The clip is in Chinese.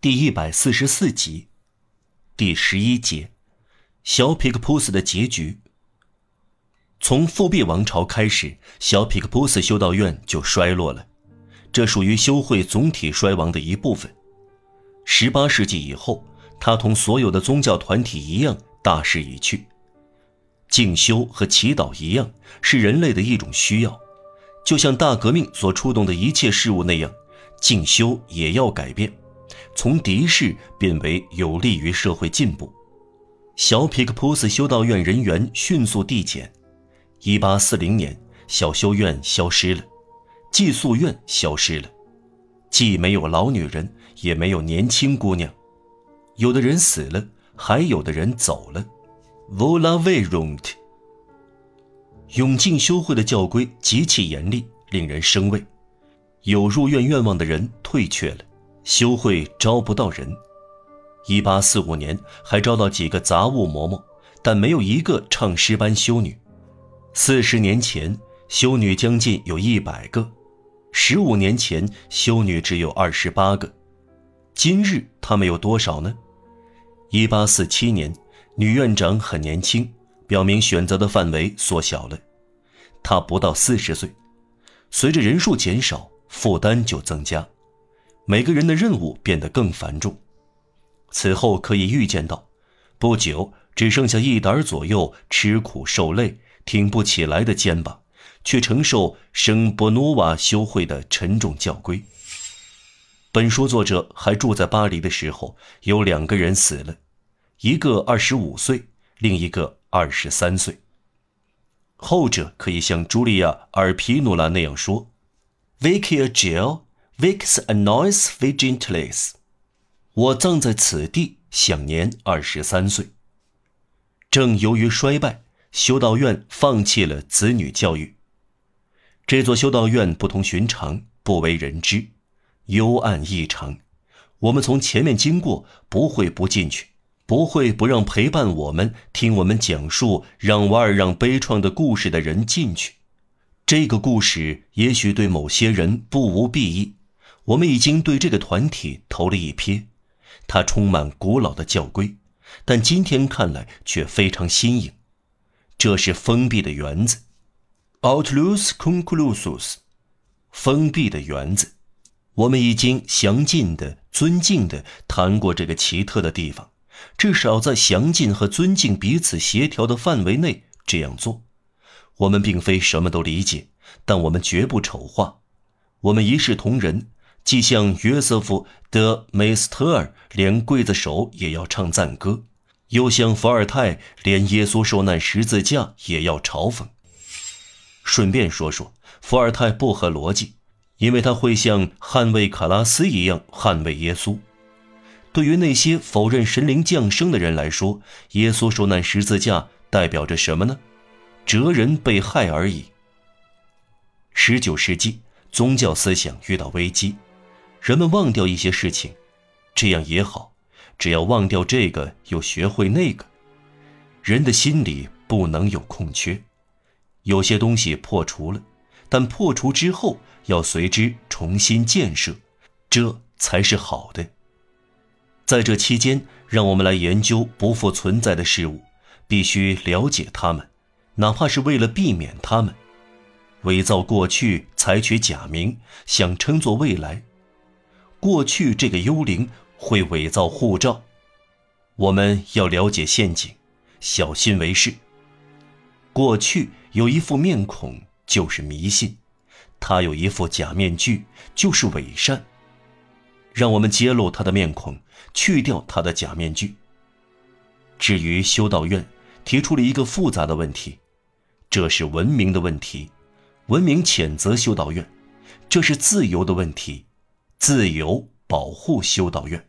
第一百四十四集，第十一节，小皮克普斯的结局。从复辟王朝开始，小皮克普斯修道院就衰落了，这属于修会总体衰亡的一部分。十八世纪以后，它同所有的宗教团体一样大势已去。静修和祈祷一样，是人类的一种需要，就像大革命所触动的一切事物那样，静修也要改变。从敌视变为有利于社会进步，小皮克普斯修道院人员迅速递减。一八四零年，小修院消失了，寄宿院消失了，既没有老女人，也没有年轻姑娘。有的人死了，还有的人走了。Vola v e r u n t 永进修会的教规极其严厉，令人生畏。有入院愿望的人退却了。修会招不到人，一八四五年还招到几个杂物嬷嬷，但没有一个唱诗班修女。四十年前，修女将近有一百个；十五年前，修女只有二十八个。今日他们有多少呢？一八四七年，女院长很年轻，表明选择的范围缩小了。她不到四十岁。随着人数减少，负担就增加。每个人的任务变得更繁重，此后可以预见到，不久只剩下一沓左右吃苦受累、挺不起来的肩膀，去承受圣波诺瓦修会的沉重教规。本书作者还住在巴黎的时候，有两个人死了，一个二十五岁，另一个二十三岁。后者可以像茱莉亚·尔皮努拉那样说：“Vicia Gil。” Vix annoys vigentiles，我葬在此地，享年二十三岁。正由于衰败，修道院放弃了子女教育。这座修道院不同寻常，不为人知，幽暗异常。我们从前面经过，不会不进去，不会不让陪伴我们、听我们讲述让瓦尔让悲怆的故事的人进去。这个故事也许对某些人不无裨益。我们已经对这个团体投了一瞥，它充满古老的教规，但今天看来却非常新颖。这是封闭的园子，Outlus conclusus，封闭的园子。我们已经详尽的、尊敬的谈过这个奇特的地方，至少在详尽和尊敬彼此协调的范围内这样做。我们并非什么都理解，但我们绝不丑化。我们一视同仁。既像约瑟夫·德·梅斯特尔连刽子手也要唱赞歌，又像伏尔泰连耶稣受难十字架也要嘲讽。顺便说说，伏尔泰不合逻辑，因为他会像捍卫卡拉斯一样捍卫耶稣。对于那些否认神灵降生的人来说，耶稣受难十字架代表着什么呢？哲人被害而已。十九世纪，宗教思想遇到危机。人们忘掉一些事情，这样也好。只要忘掉这个，又学会那个，人的心里不能有空缺。有些东西破除了，但破除之后要随之重新建设，这才是好的。在这期间，让我们来研究不复存在的事物，必须了解它们，哪怕是为了避免它们。伪造过去，采取假名，想称作未来。过去这个幽灵会伪造护照，我们要了解陷阱，小心为是。过去有一副面孔就是迷信，他有一副假面具就是伪善。让我们揭露他的面孔，去掉他的假面具。至于修道院，提出了一个复杂的问题，这是文明的问题，文明谴责修道院，这是自由的问题。自由保护修道院。